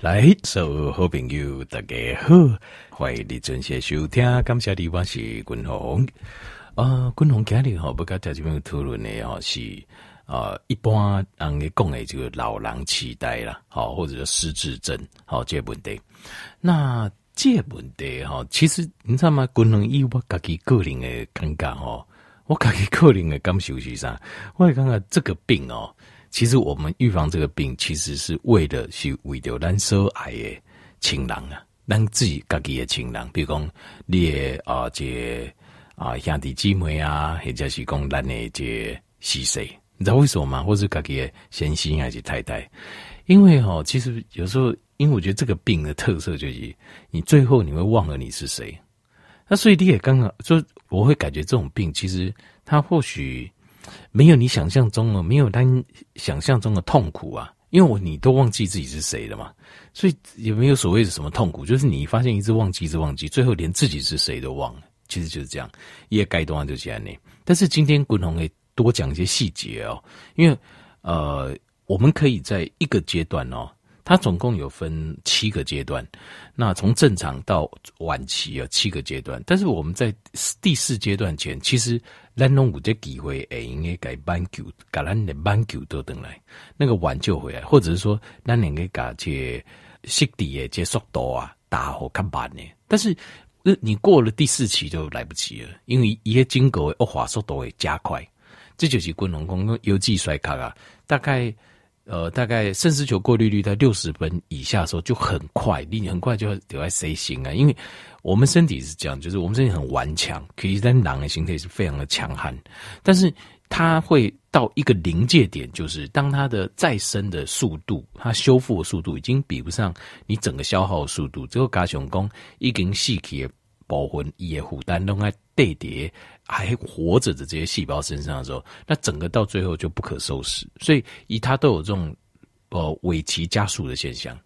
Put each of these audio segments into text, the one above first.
来，所有好朋友大家好，欢迎你准时收听。感谢你，我是君鸿。啊，君鸿今日吼不跟大家讨论的哦是啊，一般人讲的这个老人痴呆啦，好或者说失智症，好这个问题。那这个问题哈，其实你知道吗？君鸿以我自己个人的感觉吼，我自己个人的感受是啥？我来看看这个病哦。其实我们预防这个病，其实是为了是为了咱所爱的亲人啊，咱自己家己的亲人，比如讲你的啊这啊兄弟姐妹啊，或者是讲咱的这是谁？你知道为什么吗？或是家己的先生还是太太？因为哈，其实有时候，因为我觉得这个病的特色就是，你最后你会忘了你是谁。那所以你也刚刚说，我会感觉这种病，其实它或许。没有你想象中的，没有他想象中的痛苦啊！因为我你都忘记自己是谁了嘛，所以也没有所谓的什么痛苦，就是你发现一直忘记，一直忘记，最后连自己是谁都忘了。其实就是这样，也该断就这样呢。但是今天滚红会多讲一些细节哦，因为呃，我们可以在一个阶段哦。它总共有分七个阶段，那从正常到晚期有七个阶段。但是我们在第四阶段前，其实咱拢有这机会，哎，应该改挽救，把咱的挽救都等来，那个挽救回来，或者是说，咱应该把这失智的这速度啊，打好看慢呢。但是，你过了第四期就来不及了，因为一些经过恶化速度会加快，这就是滚龙公有机衰卡啊，大概。呃，大概肾丝球过滤率在六十分以下的时候就很快，你很快就要得在 C 型啊。因为我们身体是这样，就是我们身体很顽强，可以在狼的形态是非常的强悍，但是它会到一个临界点，就是当它的再生的速度，它修复的速度已经比不上你整个消耗的速度，这个加雄功已经细体的保魂也负担都在堆叠。还活着的这些细胞身上的时候，那整个到最后就不可收拾。所以，以它都有这种呃尾期加速的现象，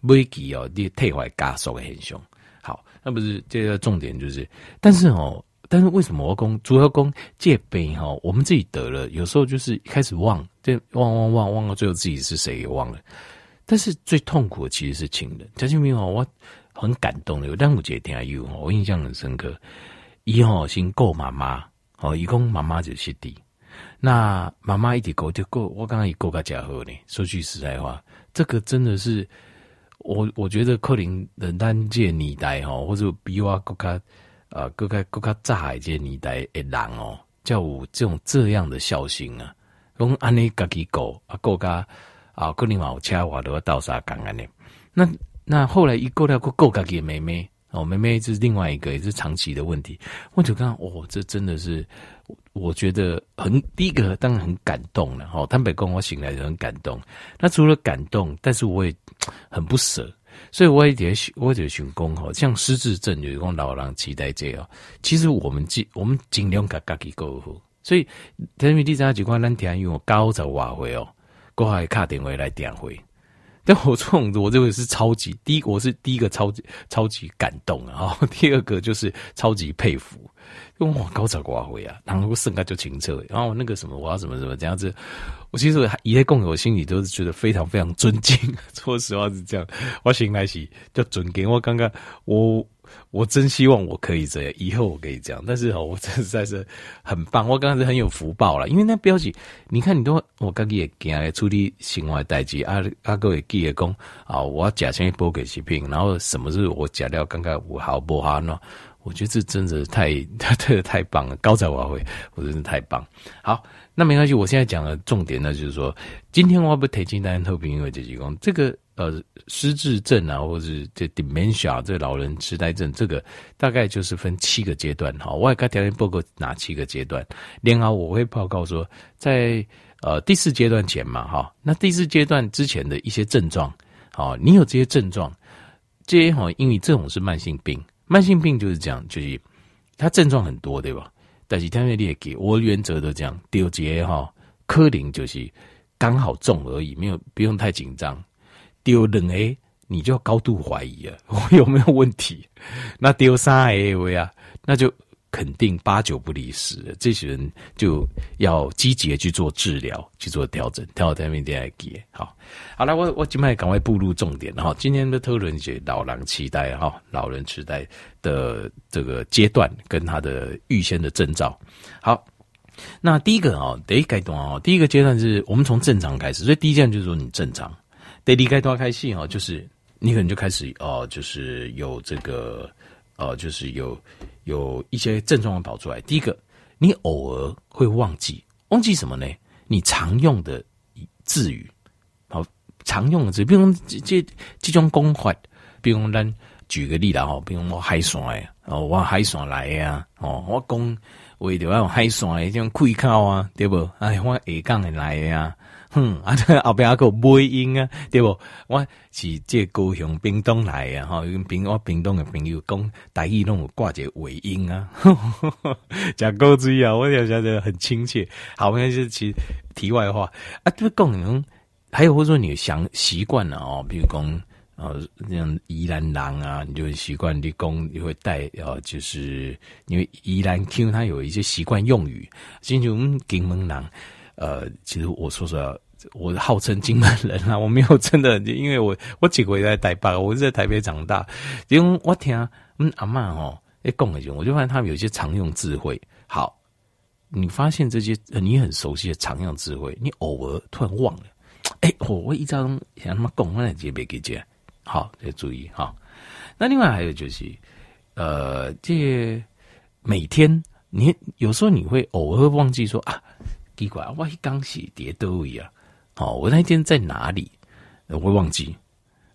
尾期哦，你退坏加速的现象。好，那不是这个重点就是，但是哦，但是为什么我讲主要讲戒备哈？我们自己得了，有时候就是开始忘，就忘忘忘忘到最后自己是谁也忘了。但是最痛苦的其实是亲人。贾庆明哦，我很感动的，有端午节天有我印象很深刻。一号先顾妈妈，哦，一共妈妈就是弟，那妈妈一直顾就顾，我刚刚也顾个家伙呢。说句实在话，这个真的是我，我觉得可能的单届年代吼，或者比我更加呃更加更加早一届年代的人哦，叫我这种这样的孝心啊，讲安尼家己顾啊顾家啊，可能嘛有车我都要倒沙讲安尼。那那后来一过了顾顾家己的妹妹。哦，妹妹这是另外一个，也是长期的问题。我就看，哦，这真的是，我觉得很第一个当然很感动了。哦，坦白讲，我醒来就很感动。那除了感动，但是我也很不舍，所以我也得，我也得寻工哈，像失智症有一种老人期待这哦。其实我们尽我们尽量给自己过好。所以，因为第三句话，咱听用高十瓦回哦，过来卡电话来点回。但我这种，我这个是超级第一，我是第一个超级超级感动啊！第二个就是超级佩服，因为哇，高潮寡会啊，然后剩下就清澈，然后那个什么，我要怎么怎么这样子，我其实一切共有心里都是觉得非常非常尊敬。说实话是这样，我醒来时就准给我刚刚我。我真希望我可以这样，以后我可以这样。但是哦，我实在是很棒，我刚刚是很有福报了。因为那标记，你看你都我刚刚也给他处理生活代志，啊啊各位记得讲啊，我要假先播给视频，然后什么是我假料刚刚我好不好呢？我觉得这真的太太 太棒了，高才华会，我真的太棒。好，那没关系，我现在讲的重点呢，就是说今天我不提醒大家特别因为这几公这个。呃，失智症啊，或者是这 dementia 这老人痴呆症，这个大概就是分七个阶段哈。我也该条件报告哪七个阶段？另外我会报告说，在呃第四阶段前嘛哈，那第四阶段之前的一些症状，好，你有这些症状，这些哈，因为这种是慢性病，慢性病就是这样，就是它症状很多，对吧？但是条件你也给我原则都这样，丢节哈，科林就是刚好中而已，没有不用太紧张。丢两个，你就要高度怀疑啊，我有没有问题？那丢三个位啊，那就肯定八九不离十，这些人就要积极的去做治疗，去做调整，调整面点来给。好，好了，我我今麦赶快步入重点哈。今天的讨论是老人痴呆哈，老人痴呆的这个阶段跟他的预先的征兆。好，那第一个啊，第一阶段啊，第一个阶段是我们从正常开始，所以第一阶段就是说你正常。得离开多开始哈，就是。你可能就开始哦，就是有这个，呃，就是有有一些症状跑出来。第一个，你偶尔会忘记，忘记什么呢？你常用的字语，好，常用的字，比如这这种讲法，比如咱举个例子哈，比如我海线哦，我海线来呀，哦，我讲为着要海线的这种气口啊，对不？哎，我下港的来呀。哼，啊，这后边还有尾音啊，对不？我是这高雄屏东来的哈，因为屏我屏东的朋友讲台语拢有挂着尾音啊，讲高追啊，我就觉得很亲切。好，那就是其题外话啊，这个功能还有或者说你想习惯了哦，比如讲呃，像宜兰人啊，你就习惯你讲你会带呃，就是因为宜兰 Q 它有一些习惯用语，像我们金门人。呃，其实我说实话，我号称金门人啊，我没有真的，因为我我几回在台北，我是在台北长大，因为我听嗯阿嬷哦，哎讲的时候，我就发现他们有些常用智慧。好，你发现这些你很熟悉的常用智慧，你偶尔突然忘了，哎，我我一张想他妈讲，我来接别给接，好，要注意哈。那另外还有就是，呃，这每天你有时候你会偶尔忘记说啊。奇怪，我一刚洗叠都一样。哦，我那天在哪里？我会忘记。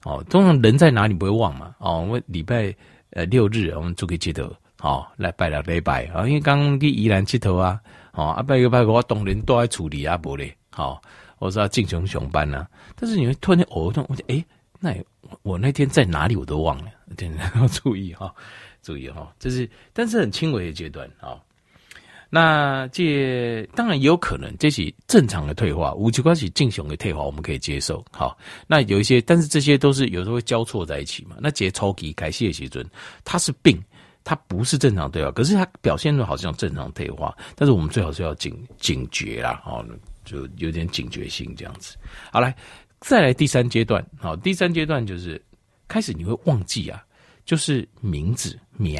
哦，通常人在哪里不会忘嘛？哦，我礼拜呃六日我们做个街头，哦，来拜了礼拜啊，因为刚刚去宜兰街头啊，哦，阿拜个拜个我当然都在处理啊，不嘞，好，我说要进熊熊班呢，但是你会突然间偶尔动，我讲哎，那我那天在哪里我都忘了，真的要注意哈，注意哈，这是但是很轻微的阶段啊。那这当然也有可能，这是正常的退化，五级关系进行的退化，我们可以接受。好，那有一些，但是这些都是有时候会交错在一起嘛。那这超级改谢血尊，它是病，它不是正常退化，可是它表现的好像正常退化，但是我们最好是要警警觉啦，好，就有点警觉性这样子。好，来再来第三阶段，好，第三阶段就是开始你会忘记啊，就是名字名，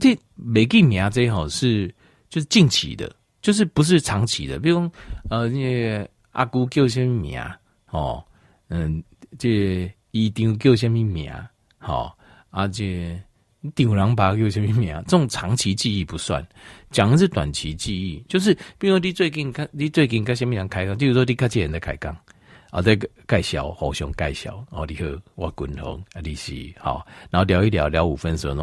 这每个名这好是。就是近期的，就是不是长期的。比如呃，那个阿姑叫什么名哦，嗯，这姨丈叫什么名好，而且丈人爸叫什么名，这种长期记忆不算，讲的是短期记忆。就是比如你最近看，你最近跟什么人开讲，就是说你跟这人在开讲啊，在介绍，互相介绍哦，你好，我滚红啊，你是好，然后聊一聊，聊五分钟，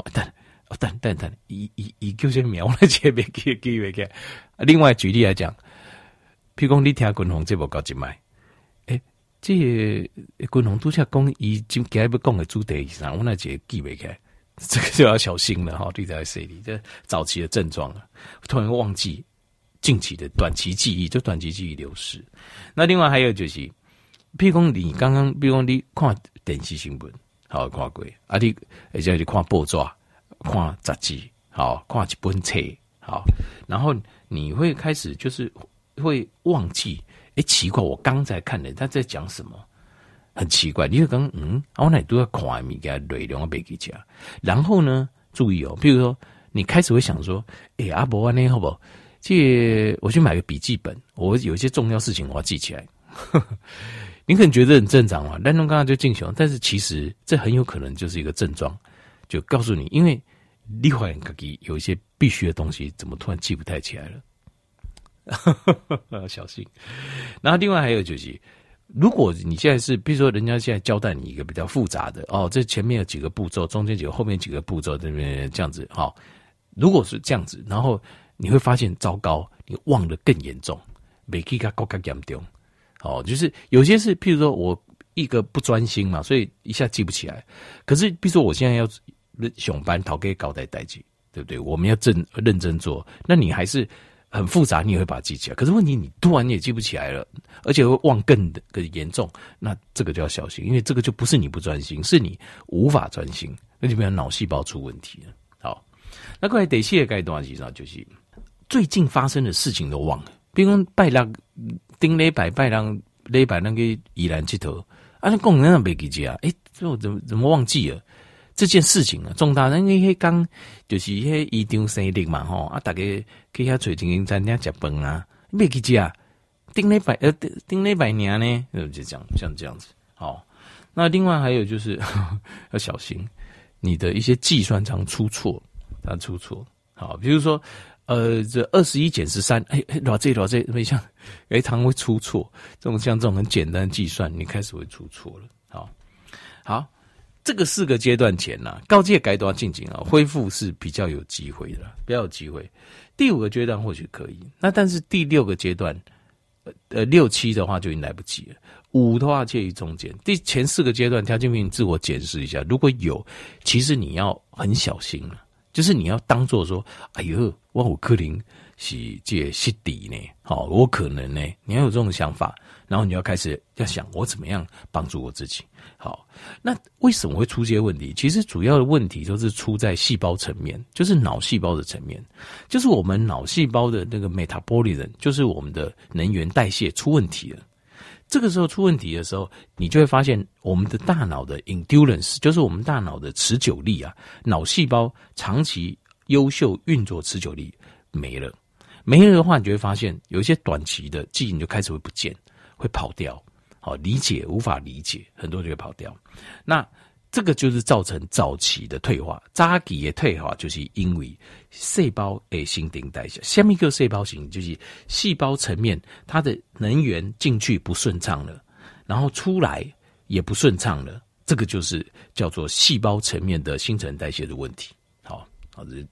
但。等等等，一一一叫些苗来接别记记别给。另外举例来讲，譬如讲你听军红这部高级麦，诶，这军红都在讲伊今今日要讲的主题上，我那节记不开，这个就要小心了哈。对在谁里？这早期的症状啊，突然忘记近期的短期记忆，就短期记忆流失。那另外还有就是，譬如讲你刚刚，比如讲你看电视新闻，好看过，啊你而且你看报纸。看杂志，好，看一本册，好，然后你会开始就是会忘记，哎、奇怪，我刚才看的他在讲什么，很奇怪，你就刚嗯，我那都要看米给他内容背给讲，然后呢，注意哦，比如说你开始会想说，哎、阿伯安尼好不好？这我去买个笔记本，我有一些重要事情我要记起来。你可能觉得很正常嘛，但从刚刚就进行，但是其实这很有可能就是一个症状，就告诉你，因为。你发现自己有一些必须的东西，怎么突然记不太起来了？小心。然后另外还有就是，如果你现在是，比如说人家现在交代你一个比较复杂的哦，这前面有几个步骤，中间几个，后面几个步骤，这边这样子哈、哦。如果是这样子，然后你会发现糟糕，你忘得更严重，没记个更加严重。哦，就是有些是，譬如说我一个不专心嘛，所以一下记不起来。可是，比如说我现在要。熊班逃给搞代代记，对不对？我们要正认真做。那你还是很复杂，你也会把它记起来。可是问题，你突然也记不起来了，而且会忘更更严重。那这个就要小心，因为这个就不是你不专心，是你无法专心，那就变成脑细胞出问题了。好，那过来第四个阶段是啥？就是最近发生的事情都忘了。比如拜六顶礼拜拜六礼拜那个宜兰佚佗，啊，那工人那没记起啊？诶，这我怎么怎么忘记了这件事情啊？重大，因为迄刚就是迄姨丈生日嘛，吼啊，大家去遐找经营餐厅食饭啊，没记起啊？顶礼拜呃顶礼拜年呢，就这样像这样子。好，那另外还有就是呵呵 要小心你的一些计算常出错，常出错。好，比如说。呃，这二十一减十三，哎哎，老这老这，没像，哎，常会出错。这种像这种很简单的计算，你开始会出错了。好，好，这个四个阶段前呢，高阶该都要进行啊，恢复是比较有机会的，比较有机会。第五个阶段或许可以，那但是第六个阶段，呃，六七的话就已经来不及了。五的话介于中间，第前四个阶段，条件命自我检视一下，如果有，其实你要很小心了。就是你要当做说，哎呦，我有可能是这失底呢，好，我可能呢，你要有这种想法，然后你要开始要想我怎么样帮助我自己。好，那为什么会出这些问题？其实主要的问题都是出在细胞层面，就是脑细胞的层面，就是我们脑细胞的那个 metabolism，就是我们的能源代谢出问题了。这个时候出问题的时候，你就会发现我们的大脑的 endurance，就是我们大脑的持久力啊，脑细胞长期优秀运作持久力没了，没了的话，你就会发现有一些短期的记忆你就开始会不见，会跑掉，好，理解无法理解，很多就会跑掉，那。这个就是造成早期的退化，早期的退化就是因为细胞诶新陈代谢，下面一个细胞型就是细胞层面它的能源进去不顺畅了，然后出来也不顺畅了，这个就是叫做细胞层面的新陈代谢的问题。好，好，这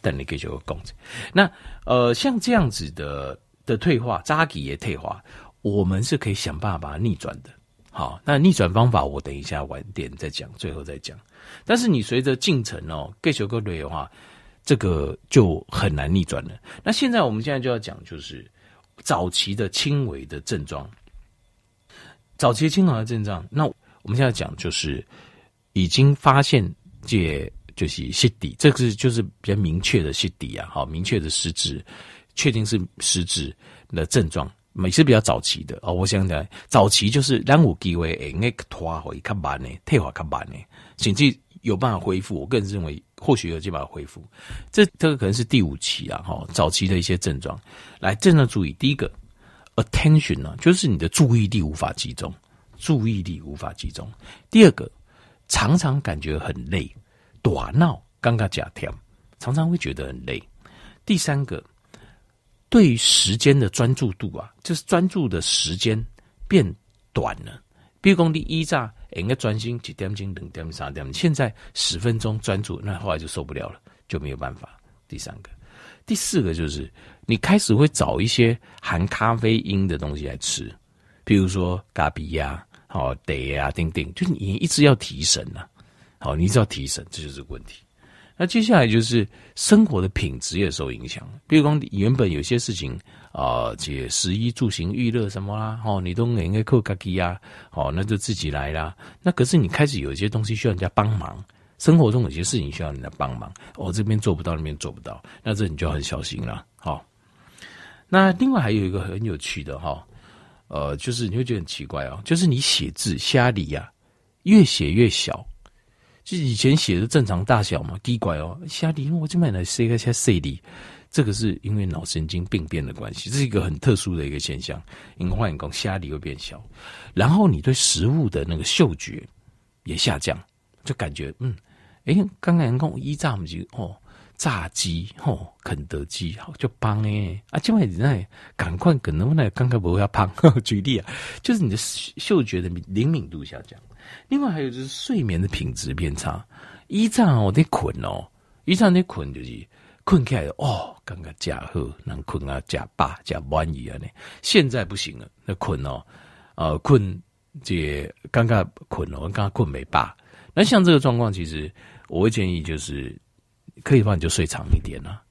等你给就个工资。那呃，像这样子的的退化，早期的退化，我们是可以想办法把它逆转的。好，那逆转方法我等一下晚点再讲，最后再讲。但是你随着进程哦，继续个累的话，这个就很难逆转了。那现在我们现在就要讲，就是早期的轻微的症状，早期轻微的症状。那我们现在讲就是已经发现这就是失底，这个是就是比较明确的失底啊，好，明确的失智，确定是失智的症状。每次比较早期的哦，我想起来，早期就是两五机会诶，那个退化较慢呢，退化较慢呢，甚至有办法恢复。我个人认为，或许有机会把它恢复。这这个可能是第五期啊，哈，早期的一些症状。来，症状注意，第一个，attention 呢，就是你的注意力无法集中，注意力无法集中。第二个，常常感觉很累，大脑刚刚假跳，常常会觉得很累。第三个。对于时间的专注度啊，就是专注的时间变短了。比如说你一炸，应该专心几点钟、两点、三点，现在十分钟专注，那后来就受不了了，就没有办法。第三个，第四个就是你开始会找一些含咖啡因的东西来吃，比如说咖啡呀、好茶呀、等等，就你一直要提神呐、啊，好，你一直要提神，这就是个问题。那接下来就是生活的品质也受影响，比如说原本有些事情啊，这、呃、食衣住行娱乐什么啦，哦，你都应该靠自己呀，哦，那就自己来啦。那可是你开始有一些东西需要人家帮忙，生活中有些事情需要人家帮忙，哦，这边做不到，那边做不到，那这你就很小心了。好、哦，那另外还有一个很有趣的哈，呃，就是你会觉得很奇怪哦，就是你写字虾里呀，越写越小。就以前写的正常大小嘛，奇怪哦，虾里我这边来写个写细里，这个是因为脑神经病变的关系，这是一个很特殊的一个现象。因为换讲，虾里会变小，然后你对食物的那个嗅觉也下降，就感觉嗯，诶、刚刚人讲一炸不就哦，炸鸡哦，肯德基好就棒诶啊，这边在赶快可能那刚刚不要胖，举例啊，就是你的嗅觉的灵敏度下降。另外还有就是睡眠的品质变差，以前我得困哦，以前得困就是困起来哦，刚刚加好能困啊加饱加满意啊呢，现在不行了，那困哦，呃困这刚刚困哦，刚刚困没饱，那像这个状况，其实我会建议就是可以的话你就睡长一点啊，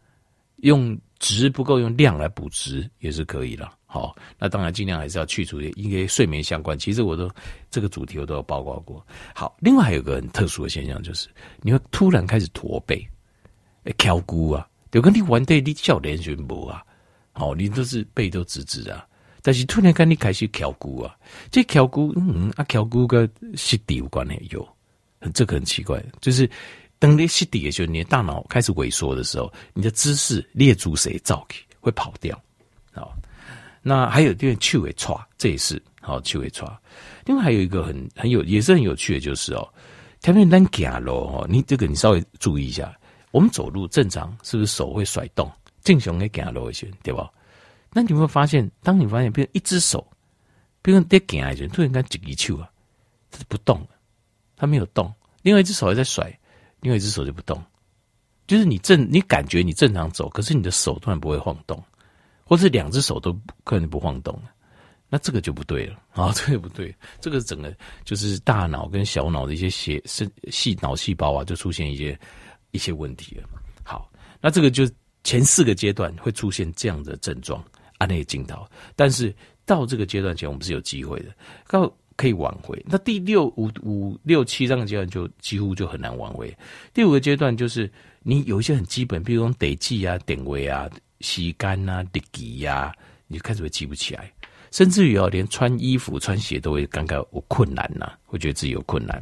用值不够用量来补值也是可以的。好，那当然尽量还是要去除一些睡眠相关。其实我都这个主题我都有报告过。好，另外还有个很特殊的现象，就是你会突然开始驼背，翘骨啊，就跟你玩的你笑脸全无啊，好，你都是背都直直啊，但是突然间你开始翘骨啊，这翘骨，嗯啊，翘骨跟湿地有关的有，这个很奇怪，就是当你湿地的时候，你的大脑开始萎缩的时候，你的姿势列足谁造起会跑掉，好，那还有点趣味错，这也是好趣味错，另外还有一个很很有也是很有趣的，就是哦。前面咱行路哦，你这个你稍微注意一下。我们走路正常，是不是手会甩动？正常的行路一些，对吧？那你有没有发现，当你发现，比如一只手，比如在行的时候，突然间举起手啊，它不动了，它没有动。另外一只手还在甩，另外一只手就不动。就是你正，你感觉你正常走，可是你的手突然不会晃动，或是两只手都可能不晃动。那这个就不对了啊，这个不对，这个整个就是大脑跟小脑的一些细细脑细胞啊，就出现一些一些问题了。好，那这个就前四个阶段会出现这样的症状，按内镜头。但是到这个阶段前，我们是有机会的，到可以挽回。那第六五五六七这个阶段就几乎就很难挽回。第五个阶段就是你有一些很基本，比如说得记啊、点位啊、吸干啊、得记呀，你就开始会记不起来。甚至于哦，连穿衣服、穿鞋都会感觉有困难呐、啊，会觉得自己有困难。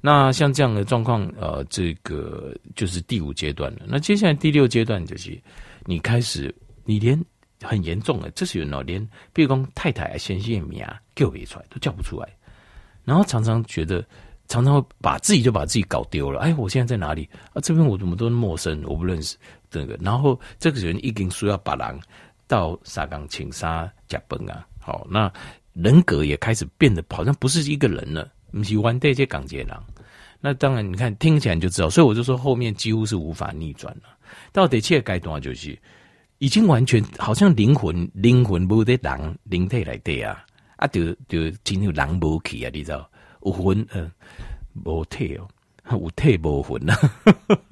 那像这样的状况，呃，这个就是第五阶段了。那接下来第六阶段就是你开始，你连很严重的，这是有人连，比如说太太先生名啊叫不出来，都叫不出来。然后常常觉得，常常会把自己就把自己搞丢了。哎，我现在在哪里啊？这边我怎么都陌生，我不认识这个。然后这个人一定说要把人。到沙冈青沙甲崩啊，好，那人格也开始变得好像不是一个人了，不是完这些港街郎。那当然，你看听起来就知道，所以我就说后面几乎是无法逆转了。到底切该多少就是已经完全好像灵魂灵魂不得狼灵体来对啊。啊，就就进入狼无去啊，你知道？有魂嗯无体哦。有退无魂啊，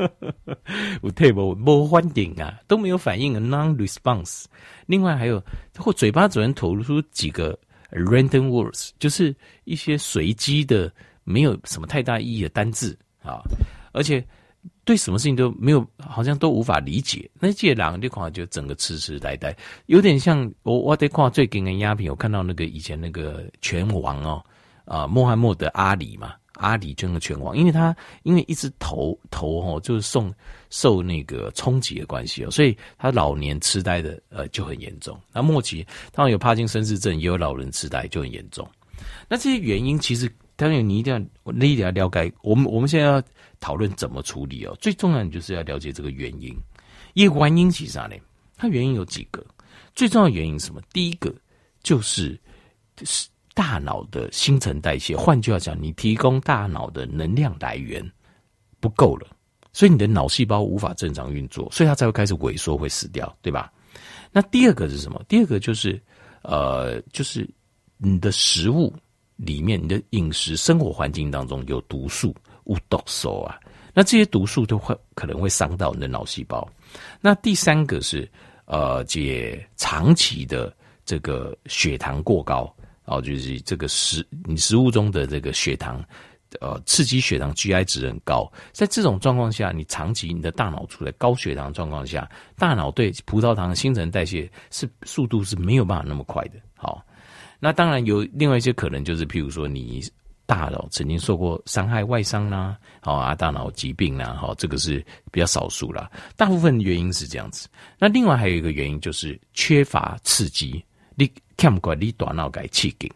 有退无无反应啊，都没有反应啊，non-response。另外还有，或嘴巴只能吐露出几个 random words，就是一些随机的、没有什么太大意义的单字啊，而且对什么事情都没有，好像都无法理解。那这两个地方就整个痴痴呆呆，有点像我我得看最近的鸦片，我看到那个以前那个拳王哦，啊，穆罕默德阿里嘛。阿里真的拳王，因为他因为一直头头哦，就是受受那个冲击的关系哦，所以他老年痴呆的呃就很严重。那末期当然有帕金森氏症，也有老人痴呆就很严重。那这些原因其实当然你一定要你一定要了解。我们我们现在要讨论怎么处理哦，最重要的就是要了解这个原因。一个原因其实啥呢？它原因有几个，最重要的原因是什么？第一个就是是。大脑的新陈代谢，换句话讲，你提供大脑的能量来源不够了，所以你的脑细胞无法正常运作，所以它才会开始萎缩，会死掉，对吧？那第二个是什么？第二个就是，呃，就是你的食物里面，你的饮食生活环境当中有毒素，有毒素啊，那这些毒素都会可能会伤到你的脑细胞。那第三个是，呃，解长期的这个血糖过高。哦，就是这个食你食物中的这个血糖，呃，刺激血糖 GI 值很高，在这种状况下，你长期你的大脑处在高血糖状况下，大脑对葡萄糖的新陈代谢是速度是没有办法那么快的。好，那当然有另外一些可能，就是譬如说你大脑曾经受过伤害、外伤啦，好啊，大脑疾病啦，好，这个是比较少数啦，大部分原因是这样子。那另外还有一个原因就是缺乏刺激。你看不惯你大脑该气紧，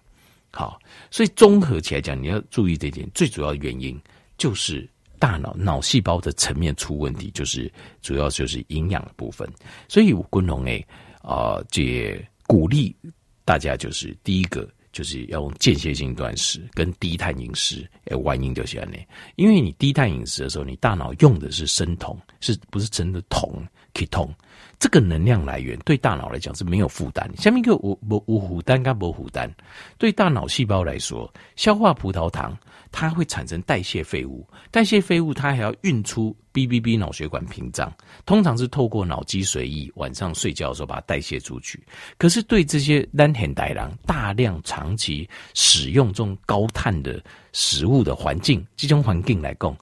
好，所以综合起来讲，你要注意这点，最主要的原因就是大脑脑细胞的层面出问题，就是主要就是营养的部分。所以我共同诶啊，这鼓励大家就是第一个就是要用间歇性断食跟低碳饮食，诶，原因就是这样，因为你低碳饮食的时候，你大脑用的是生酮，是不是真的酮？ketone 这个能量来源对大脑来讲是没有负担。下面一个无无无负担跟无负担，对大脑细胞来说，消化葡萄糖它会产生代谢废物，代谢废物它还要运出 BBB 脑血管屏障，通常是透过脑脊髓液，晚上睡觉的时候把它代谢出去。可是对这些单很带狼大量长期使用这种高碳的食物的环境，这种环境来讲。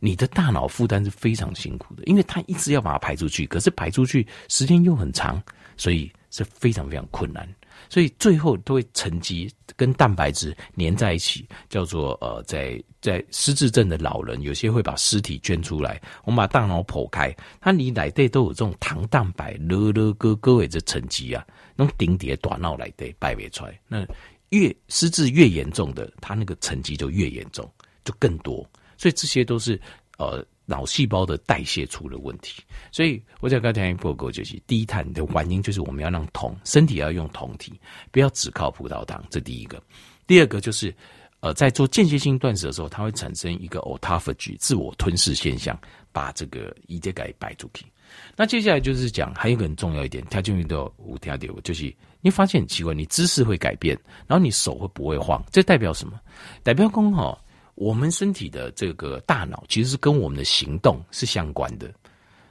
你的大脑负担是非常辛苦的，因为它一直要把它排出去，可是排出去时间又很长，所以是非常非常困难。所以最后都会沉积，跟蛋白质粘在一起，叫做呃，在在失智症的老人，有些会把尸体捐出来，我们把大脑剖开，它里内底都有这种糖蛋白，乐乐哥哥为这沉积啊，那种顶叠短脑内底摆不出来。那越失智越严重的，它那个沉积就越严重，就更多。所以这些都是呃。脑细胞的代谢出了问题，所以我在刚才报告就是低碳的原因，就是我们要让酮，身体要用酮体，不要只靠葡萄糖。这第一个，第二个就是呃，在做间歇性断食的时候，它会产生一个 autophagy 自我吞噬现象，把这个一些给摆出去。那接下来就是讲还有一个很重要一点，它就遇到五条点，就是你发现很奇怪，你姿势会改变，然后你手会不会晃？这代表什么？代表说哈。我们身体的这个大脑其实是跟我们的行动是相关的，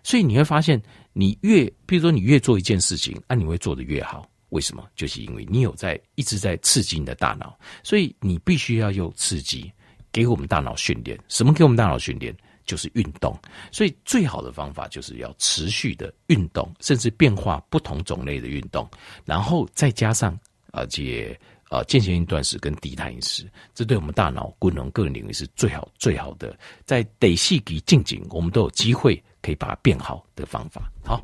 所以你会发现，你越，比如说你越做一件事情，啊，你会做得越好。为什么？就是因为你有在一直在刺激你的大脑，所以你必须要用刺激给我们大脑训练。什么给我们大脑训练？就是运动。所以最好的方法就是要持续的运动，甚至变化不同种类的运动，然后再加上而且。啊，间歇性断食跟低碳饮食，这对我们大脑功能个人领域是最好最好的，在得细给近景，我们都有机会可以把它变好的方法。好。